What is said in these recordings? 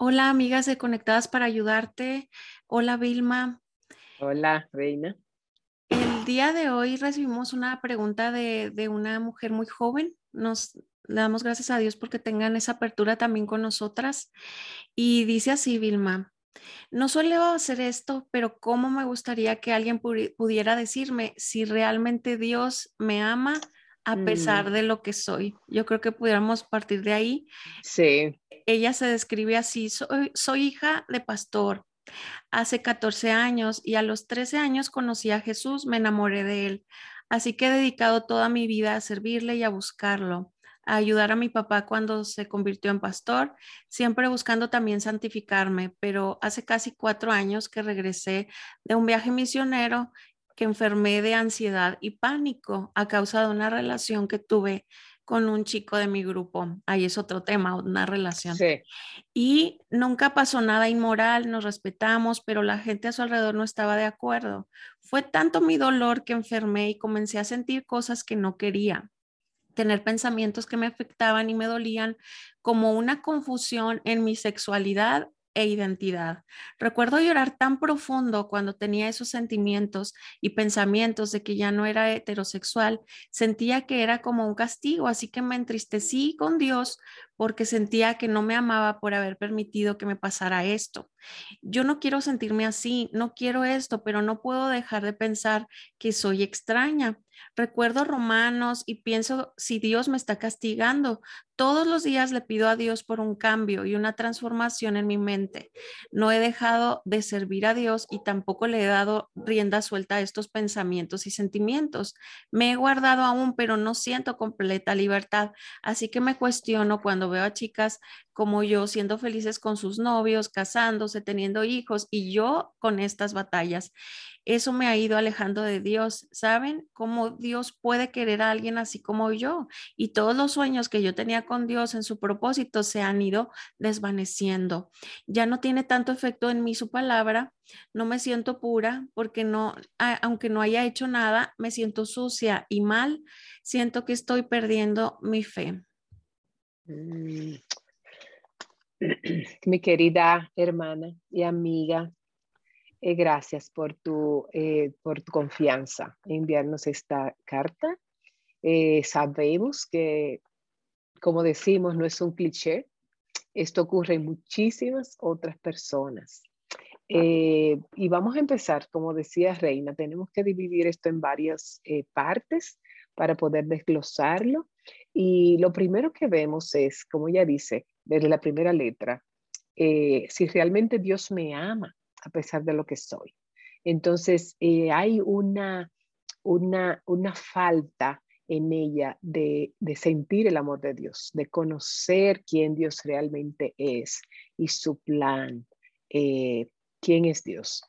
Hola, amigas de Conectadas para Ayudarte. Hola, Vilma. Hola, Reina. El día de hoy recibimos una pregunta de, de una mujer muy joven. Nos le damos gracias a Dios porque tengan esa apertura también con nosotras. Y dice así, Vilma, no suelo hacer esto, pero cómo me gustaría que alguien pudiera decirme si realmente Dios me ama a pesar Mm, de lo que soy. Yo creo que pudiéramos partir de ahí. sí, Ella se describe así, soy, soy hija de pastor. Hace 14 años y a los 13 años conocí a Jesús, me enamoré de él. Así que he dedicado toda mi vida a servirle y a buscarlo, a ayudar a mi papá cuando se convirtió en pastor, siempre buscando también santificarme, pero hace casi cuatro años que regresé de un viaje misionero que enfermé de ansiedad y pánico a causa de una relación que tuve con un chico de mi grupo. Ahí es otro tema, una relación. sí. Y nunca pasó nada inmoral, nos respetamos, pero la gente a su alrededor no estaba de acuerdo. Fue tanto mi dolor que enfermé y comencé a sentir cosas que no quería, tener pensamientos que me afectaban y me dolían, como una confusión en mi sexualidad e identidad. Recuerdo llorar tan profundo cuando tenía esos sentimientos y pensamientos de que ya no era heterosexual. Sentía que era como un castigo, así que me entristecí con Dios porque sentía que no me amaba por haber permitido que me pasara esto. Yo no quiero sentirme así, no quiero esto, pero no puedo dejar de pensar que soy extraña. Recuerdo romanos y pienso si Dios me está castigando. Todos los días le pido a Dios por un cambio y una transformación en mi mente. No he dejado de servir a Dios y tampoco le he dado rienda suelta a estos pensamientos y sentimientos. Me he guardado aún, pero no siento completa libertad. Así que me cuestiono cuando veo a chicas como yo siendo felices con sus novios, casándose, teniendo hijos y yo con estas batallas. Eso me ha ido alejando de Dios. ¿Saben cómo Dios puede querer a alguien así como yo? Y todos los sueños que yo tenía con Dios en su propósito se han ido desvaneciendo. Ya no tiene tanto efecto en mí su palabra. No me siento pura porque no, aunque no haya hecho nada, me siento sucia y mal. Siento que estoy perdiendo mi fe. Mm. Mi querida hermana y amiga, eh, gracias por tu, eh, por tu confianza en enviarnos esta carta. Eh, sabemos que, como decimos, no es un cliché. Esto ocurre en muchísimas otras personas. Eh, y vamos a empezar, como decía Reina, tenemos que dividir esto en varias partes para poder desglosarlo. Y lo primero que vemos es, como ella dice, desde la primera letra, eh, si realmente Dios me ama a pesar de lo que soy. Entonces, eh, hay una, una, una falta en ella de, sentir el amor de Dios, de conocer quién Dios realmente es y su plan, eh, quién es Dios.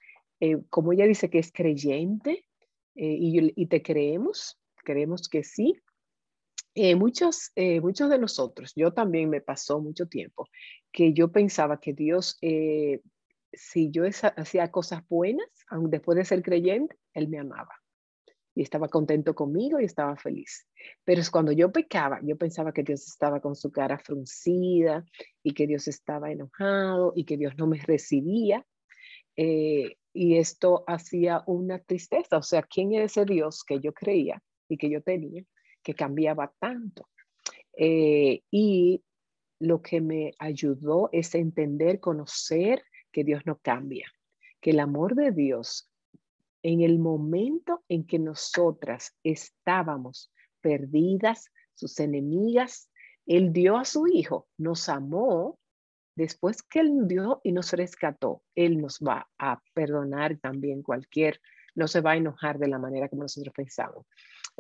Como ella dice que es creyente eh, y, y, te creemos, creemos que sí. Eh, muchos, muchos de nosotros, yo también me pasó mucho tiempo, que yo pensaba que Dios, si yo hacía cosas buenas, aun después de ser creyente, Él me amaba y estaba contento conmigo y estaba feliz. Pero es cuando yo pecaba, yo pensaba que Dios estaba con su cara fruncida y que Dios estaba enojado y que Dios no me recibía. Eh, y esto hacía una tristeza. O sea, ¿quién era ese Dios que yo creía y que yo tenía que cambiaba tanto? Eh, y lo que me ayudó es entender, conocer que Dios no cambia, que el amor de Dios en el momento en que nosotras estábamos perdidas, sus enemigas, Él dio a su Hijo, nos amó, después que Él dio y nos rescató, Él nos va a perdonar también cualquier, no se va a enojar de la manera como nosotros pensamos.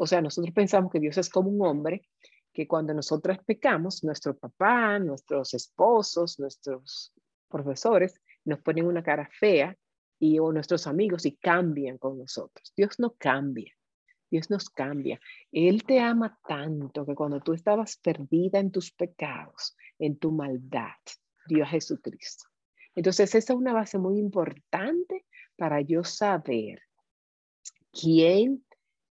O sea, nosotros pensamos que Dios es como un hombre que cuando nosotras pecamos, nuestro papá, nuestros esposos, nuestros profesores nos ponen una cara fea y o nuestros amigos y cambian con nosotros. Dios no cambia. Dios nos cambia. Él te ama tanto que cuando tú estabas perdida en tus pecados, en tu maldad, dio a Jesucristo. Entonces, esa es una base muy importante para yo saber quién,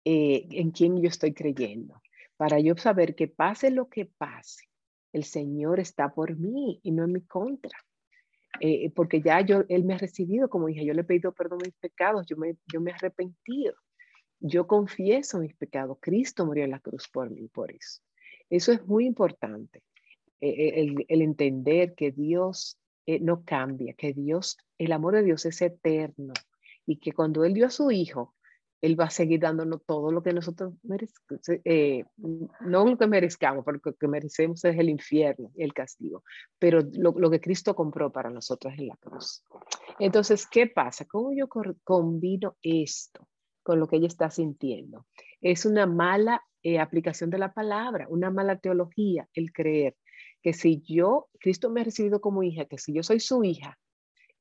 eh, en quién yo estoy creyendo. Para yo saber que pase lo que pase, el Señor está por mí y no en mi contra. eh, porque ya yo, Él me ha recibido como hija, yo le he pedido perdón mis pecados, yo me, yo me he arrepentido, yo confieso mis pecados, Cristo murió en la cruz por mí, por eso. Eso es muy importante, el, el, entender que Dios no cambia, que Dios, el amor de Dios es eterno y que cuando Él dio a su Hijo, él va a seguir dándonos todo lo que nosotros merecemos, eh, no lo que merezcamos, porque lo que merecemos es el infierno y el castigo, pero lo, lo, que Cristo compró para nosotros en la cruz. Entonces, ¿qué pasa? ¿Cómo yo combino esto con lo que ella está sintiendo? Es una mala eh, aplicación de la palabra, una mala teología, el creer que si yo, Cristo me ha recibido como hija, que si yo soy su hija,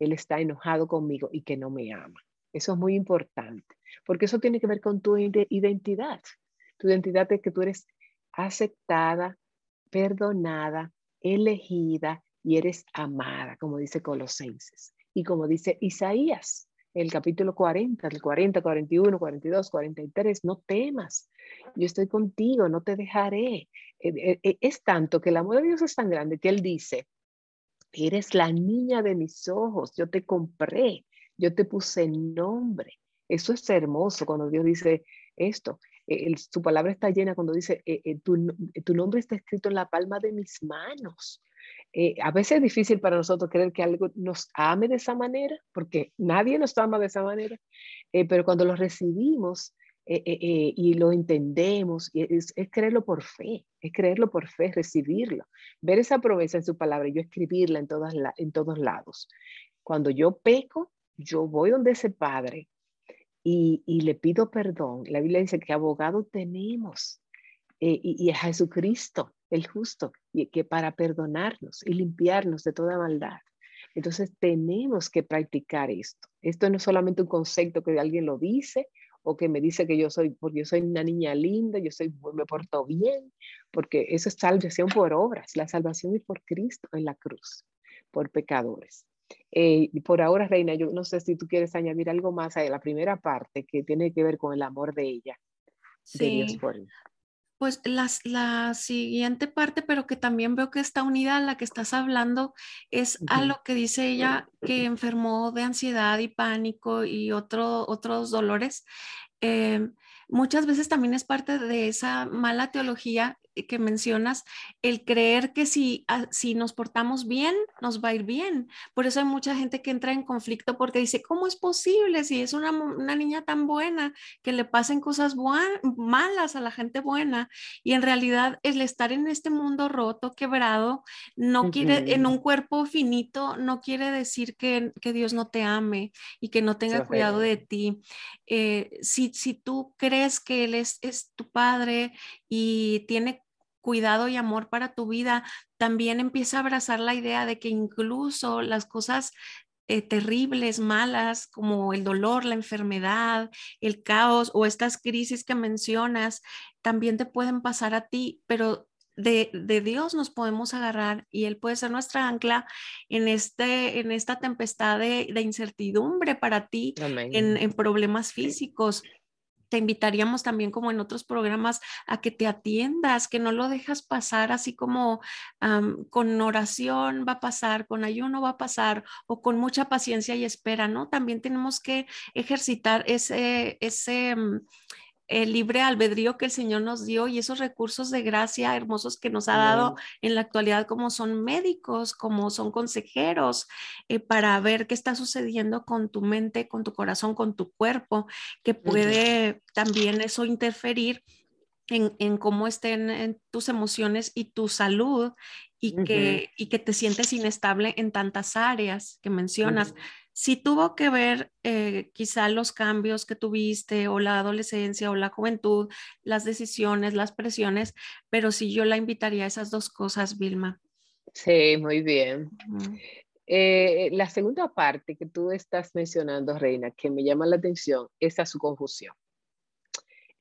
Él está enojado conmigo y que no me ama. Eso es muy importante, porque eso tiene que ver con tu identidad. Tu identidad es que tú eres aceptada, perdonada, elegida y eres amada, como dice Colosenses. Y como dice Isaías, el capítulo 40, el 40, 41, 42, 43, no temas, yo estoy contigo, no te dejaré. E, e, e, es tanto que el amor de Dios es tan grande que Él dice, eres la niña de mis ojos, yo te compré, yo te puse nombre. Eso es hermoso cuando Dios dice esto. Eh, su palabra está llena cuando dice, eh, eh, tu, nombre está escrito en la palma de mis manos. a veces es difícil para nosotros creer que algo nos ame de esa manera, porque nadie nos ama de esa manera, pero cuando lo recibimos y lo entendemos, es, creerlo por fe, es creerlo por fe, recibirlo, ver esa promesa en su palabra y yo escribirla en, todas en todos lados. Cuando yo peco, yo voy donde ese padre y, le pido perdón. La Biblia dice que abogado tenemos eh, y, a Jesucristo, el justo, y que para perdonarnos y limpiarnos de toda maldad. Entonces tenemos que practicar esto. Esto no es solamente un concepto que alguien lo dice o que me dice que yo soy, porque yo soy una niña linda, yo soy, me porto bien, porque eso es salvación por obras. La salvación es por Cristo en la cruz, por pecadores. Eh, por ahora, Reina, yo no sé si tú quieres añadir algo más a la primera parte que tiene que ver con el amor de ella. Sí. pues la, la, siguiente parte, pero que también veo que está unida a la que estás hablando, es a lo que dice ella que enfermó de ansiedad y pánico y otro, otros dolores. Eh, muchas veces también es parte de esa mala teología que mencionas, el creer que si, ah, si nos portamos bien, nos va a ir bien. Por eso hay mucha gente que entra en conflicto porque dice, ¿cómo es posible si es una, una niña tan buena que le pasen cosas malas a la gente buena? Y en realidad el estar en este mundo roto, quebrado, no quiere, en un cuerpo finito, no quiere decir que, que Dios no te ame y que no tenga cuidado de ti. Eh, si, si tú crees que Él es, es tu padre y tiene cuidado y amor para tu vida, también empieza a abrazar la idea de que incluso las cosas eh, terribles, malas, como el dolor, la enfermedad, el caos o estas crisis que mencionas, también te pueden pasar a ti, pero de, Dios nos podemos agarrar y Él puede ser nuestra ancla en, este, en esta tempestad de, incertidumbre para ti, en, en, problemas físicos te invitaríamos también como en otros programas a que te atiendas, que no lo dejas pasar así como con oración va a pasar, con ayuno va a pasar o con mucha paciencia y espera, ¿no? También tenemos que ejercitar ese, ese, mm, el libre albedrío que el Señor nos dio y esos recursos de gracia hermosos que nos ha dado en la actualidad, como son médicos, como son consejeros, eh, para ver qué está sucediendo con tu mente, con tu corazón, con tu cuerpo, que puede también eso interferir en, cómo estén tus emociones y tu salud y, que, y que te sientes inestable en tantas áreas que mencionas si tuvo que ver eh, quizá los cambios que tuviste o la adolescencia o la juventud, las decisiones, las presiones, pero sí yo la invitaría a esas dos cosas, Vilma. Sí, muy bien. Eh, la segunda parte que tú estás mencionando, Reina, que me llama la atención, es a su confusión.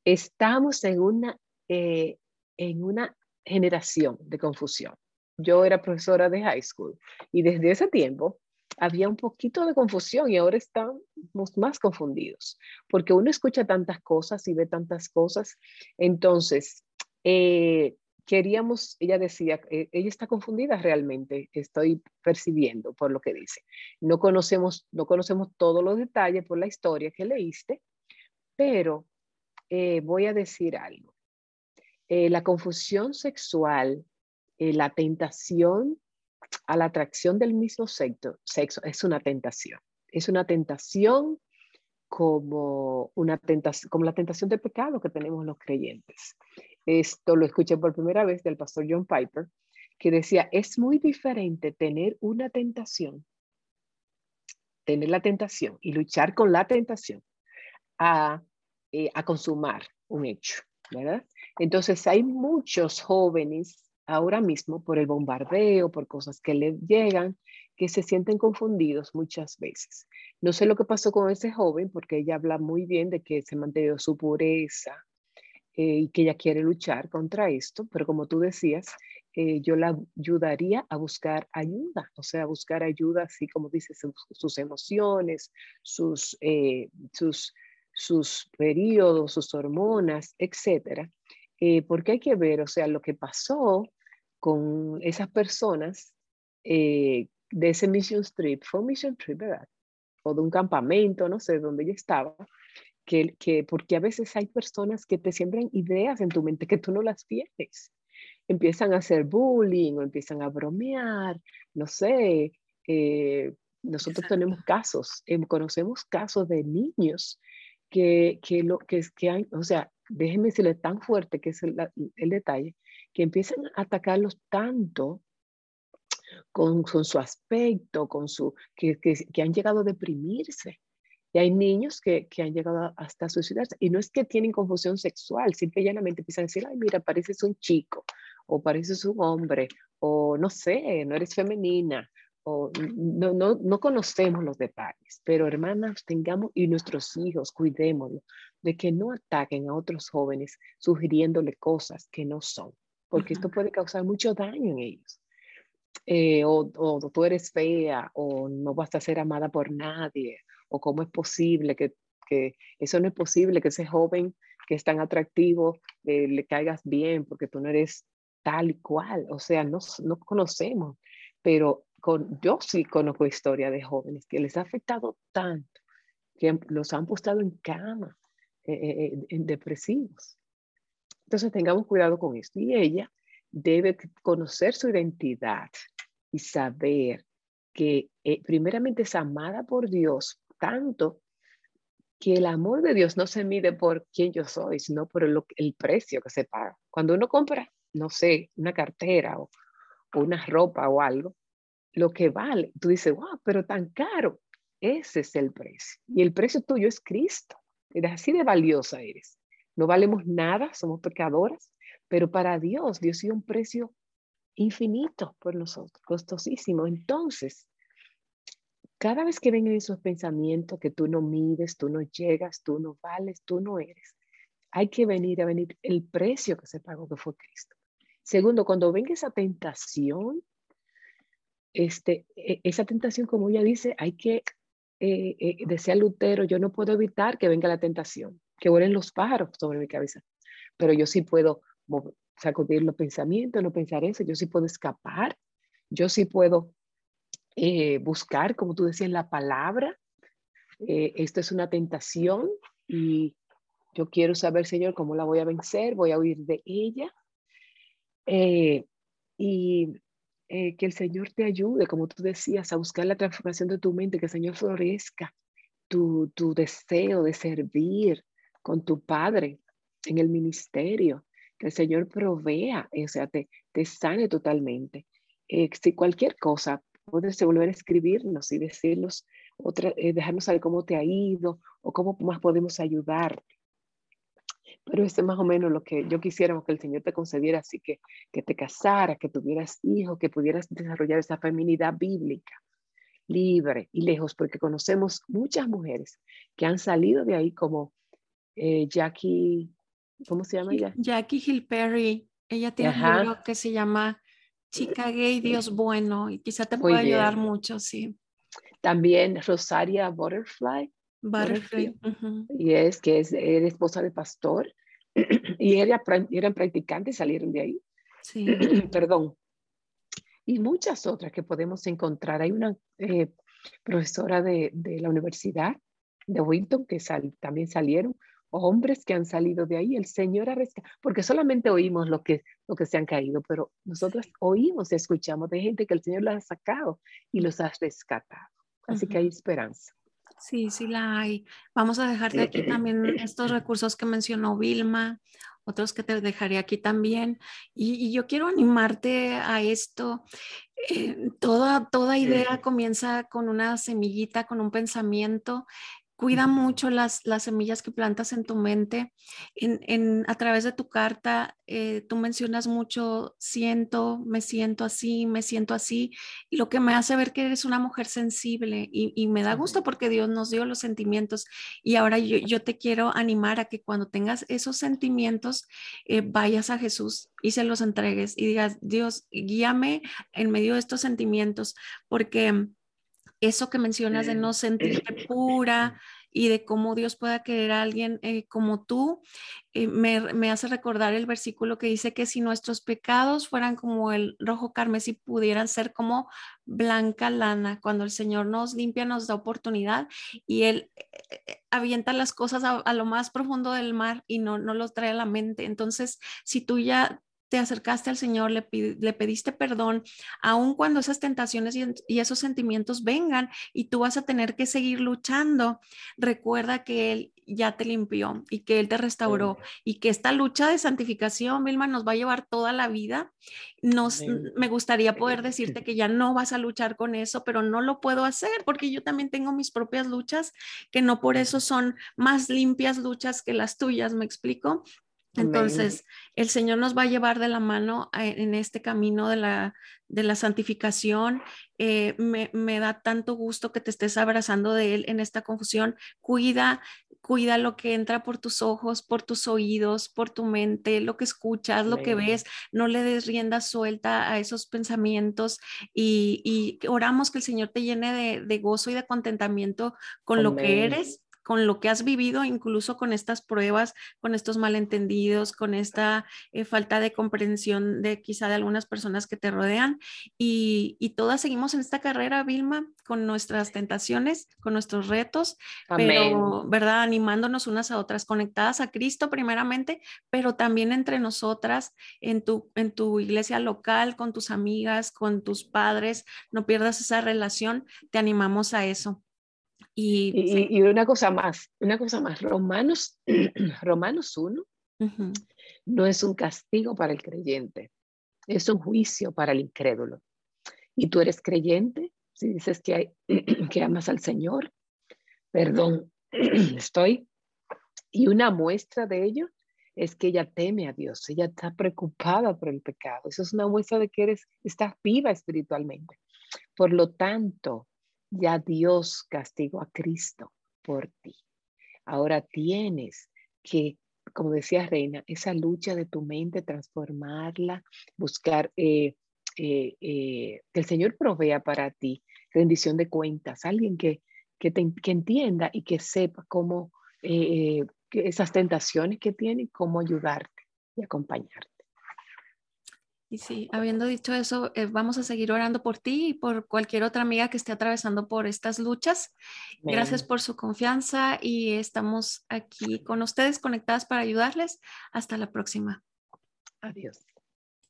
Estamos en una, eh, en una generación de confusión. Yo era profesora de high school y desde ese tiempo había un poquito de confusión y ahora estamos más confundidos, porque uno escucha tantas cosas y ve tantas cosas. Entonces, eh, queríamos, ella decía, eh, ella está confundida realmente, estoy percibiendo por lo que dice. No conocemos, no conocemos todos los detalles por la historia que leíste, pero eh, voy a decir algo. La confusión sexual, la tentación a la atracción del mismo sexo, sexo es una tentación. Es una tentación como, una tentación, como la tentación del pecado que tenemos los creyentes. Esto lo escuché por primera vez del pastor John Piper, que decía, es muy diferente tener una tentación, tener la tentación y luchar con la tentación a, eh, a consumar un hecho, ¿verdad? Entonces hay muchos jóvenes ahora mismo por el bombardeo, por cosas que le llegan, que se sienten confundidos muchas veces. No sé lo que pasó con ese joven, porque ella habla muy bien de que se mantuvo su pureza eh, y que ella quiere luchar contra esto, pero como tú decías, eh, yo la ayudaría a buscar ayuda, o sea, buscar ayuda, así como dices, sus, emociones, sus, eh, sus, sus periodos, sus hormonas, etcétera. Porque hay que ver, o sea, lo que pasó con esas personas de ese mission trip, fue un mission trip, ¿verdad? O de un campamento, no sé, donde ella estaba, que, que, porque a veces hay personas que te siembran ideas en tu mente que tú no las tienes. Empiezan a hacer bullying o empiezan a bromear, no sé. Eh, nosotros tenemos casos, eh, conocemos casos de niños que, que, lo, que, que hay, o sea, déjenme decirle tan fuerte que es el, el detalle, que empiezan a atacarlos tanto con, con, su aspecto, con su, que, que, que, han llegado a deprimirse. Y hay niños que, que, han llegado hasta suicidarse. Y no es que tienen confusión sexual, simple y llanamente empiezan a decir, ay, mira, pareces un chico, o pareces un hombre, o no sé, no eres femenina, o no, no, no conocemos los detalles. Pero hermanas, tengamos, y nuestros hijos, cuidémoslo, de que no ataquen a otros jóvenes sugiriéndole cosas que no son, porque esto puede causar mucho daño en ellos. Eh, o, o, tú eres fea, o no vas a ser amada por nadie, o cómo es posible que, que eso no es posible, que ese joven que es tan atractivo eh, le caigas bien porque tú no eres tal y cual, o sea, no, no conocemos, pero con, yo sí conozco historia de jóvenes que les ha afectado tanto que los han postado en cama, eh, eh, en depresivos. Entonces tengamos cuidado con esto. Y ella debe conocer su identidad y saber que primeramente es amada por Dios tanto que el amor de Dios no se mide por quién yo soy, sino por el, precio que se paga. Cuando uno compra, no sé, una cartera o, una ropa o algo, lo que vale, tú dices, wow, pero tan caro, ese es el precio. Y el precio tuyo es Cristo. Eres así de valiosa eres. No valemos nada, somos pecadoras, pero para Dios, Dios dio un precio infinito por nosotros, costosísimo. Entonces, cada vez que vengan esos pensamientos que tú no mides, tú no llegas, tú no vales, tú no eres, hay que venir a venir el precio que se pagó que fue Cristo. Segundo, cuando venga esa tentación, este, e, esa tentación, como ella dice, hay que, eh, eh, decía Lutero, yo no puedo evitar que venga la tentación, que vuelen los pájaros sobre mi cabeza, pero yo sí puedo sacudir los pensamientos, no pensar eso, yo sí puedo escapar, yo sí puedo eh, buscar, como tú decías, la palabra. Eh, esto es una tentación y yo quiero saber, Señor, cómo la voy a vencer, voy a huir de ella. Eh, que el Señor te ayude, como tú decías, a buscar la transformación de tu mente, que el Señor florezca tu, tu deseo de servir con tu Padre en el ministerio, que el Señor provea, o sea, te, sane totalmente. si cualquier cosa, puedes volver a escribirnos y decirnos, otra, eh, dejarnos saber cómo te ha ido o cómo más podemos ayudar. Pero este es más o menos lo que yo quisiera que el Señor te concediera, así que que te casaras, que tuvieras hijos, que pudieras desarrollar esa feminidad bíblica, libre y lejos, porque conocemos muchas mujeres que han salido de ahí como eh, Jackie, ¿cómo se llama ella? Jackie Hill Perry. Ella tiene un libro que se llama chica gay, Dios bueno, y quizá te pueda ayudar mucho, sí. También Rosaria Butterfly. Butterfly. Y es que es, era esposa de pastor. y era, eran practicantes, salieron de ahí. Sí. Perdón. Y muchas otras que podemos encontrar. Hay una eh, profesora de, de, la universidad de Wilton que también salieron, hombres que han salido de ahí, el Señor ha rescatado, porque solamente oímos lo que, lo que se han caído, pero nosotros oímos y escuchamos de gente que el Señor los ha sacado y los ha rescatado. Así que hay esperanza. Sí, sí la hay. Vamos a dejarte aquí también estos recursos que mencionó Vilma, otros que te dejaré aquí también. Y, yo quiero animarte a esto. Eh, toda, toda idea comienza con una semillita, con un pensamiento Cuida mucho las, las semillas que plantas en tu mente. En, a través de tu carta, eh, tú mencionas mucho, siento, me siento así, me siento así, y lo que me hace ver que eres una mujer sensible y, me da gusto porque Dios nos dio los sentimientos. Y ahora yo, te quiero animar a que cuando tengas esos sentimientos, eh, vayas a Jesús y se los entregues y digas, Dios, guíame en medio de estos sentimientos, porque eso que mencionas de no sentirte pura y de cómo Dios pueda querer a alguien eh, como tú, eh, me, hace recordar el versículo que dice que si nuestros pecados fueran como el rojo carmesí, pudieran ser como blanca lana. Cuando el Señor nos limpia, nos da oportunidad y Él eh, avienta las cosas a, a, lo más profundo del mar y no, no los trae a la mente. Entonces, si tú ya te acercaste al Señor, le, le pediste perdón, aun cuando esas tentaciones y, esos sentimientos vengan y tú vas a tener que seguir luchando, recuerda que Él ya te limpió y que Él te restauró y que esta lucha de santificación, Vilma, nos va a llevar toda la vida. Nos, me gustaría poder decirte que ya no vas a luchar con eso, pero no lo puedo hacer porque yo también tengo mis propias luchas que no por eso son más limpias luchas que las tuyas, ¿me explico? Entonces, el Señor nos va a llevar de la mano en este camino de la, de la santificación. Eh, me, me, da tanto gusto que te estés abrazando de Él en esta confusión. Cuida, cuida lo que entra por tus ojos, por tus oídos, por tu mente, lo que escuchas, lo que ves. No le des rienda suelta a esos pensamientos y, y oramos que el Señor te llene de, de gozo y de contentamiento con lo que eres con lo que has vivido, incluso con estas pruebas, con estos malentendidos, con esta eh, falta de comprensión de quizá de algunas personas que te rodean. Y, todas seguimos en esta carrera, Vilma, con nuestras tentaciones, con nuestros retos, pero, ¿verdad? Animándonos unas a otras, conectadas a Cristo primeramente, pero también entre nosotras, en tu, en tu iglesia local, con tus amigas, con tus padres. No pierdas esa relación, te animamos a eso. Y, una cosa más, una cosa más, Romanos, Romanos 1 no es un castigo para el creyente, es un juicio para el incrédulo. Y tú eres creyente, si dices que, hay, que amas al Señor, perdón, estoy, y una muestra de ello es que ella teme a Dios, ella está preocupada por el pecado. Eso es una muestra de que eres, estás viva espiritualmente. Por lo tanto, ya Dios castigó a Cristo por ti. Ahora tienes que, como decía Reina, esa lucha de tu mente, transformarla, buscar eh, eh, eh, que el Señor provea para ti rendición de cuentas, alguien que, que, que entienda y que sepa cómo esas tentaciones que tiene, cómo ayudarte y acompañarte. Y sí, habiendo dicho eso, eh, vamos a seguir orando por ti y por cualquier otra amiga que esté atravesando por estas luchas. Gracias por su confianza y estamos aquí con ustedes conectadas para ayudarles. Hasta la próxima. Adiós.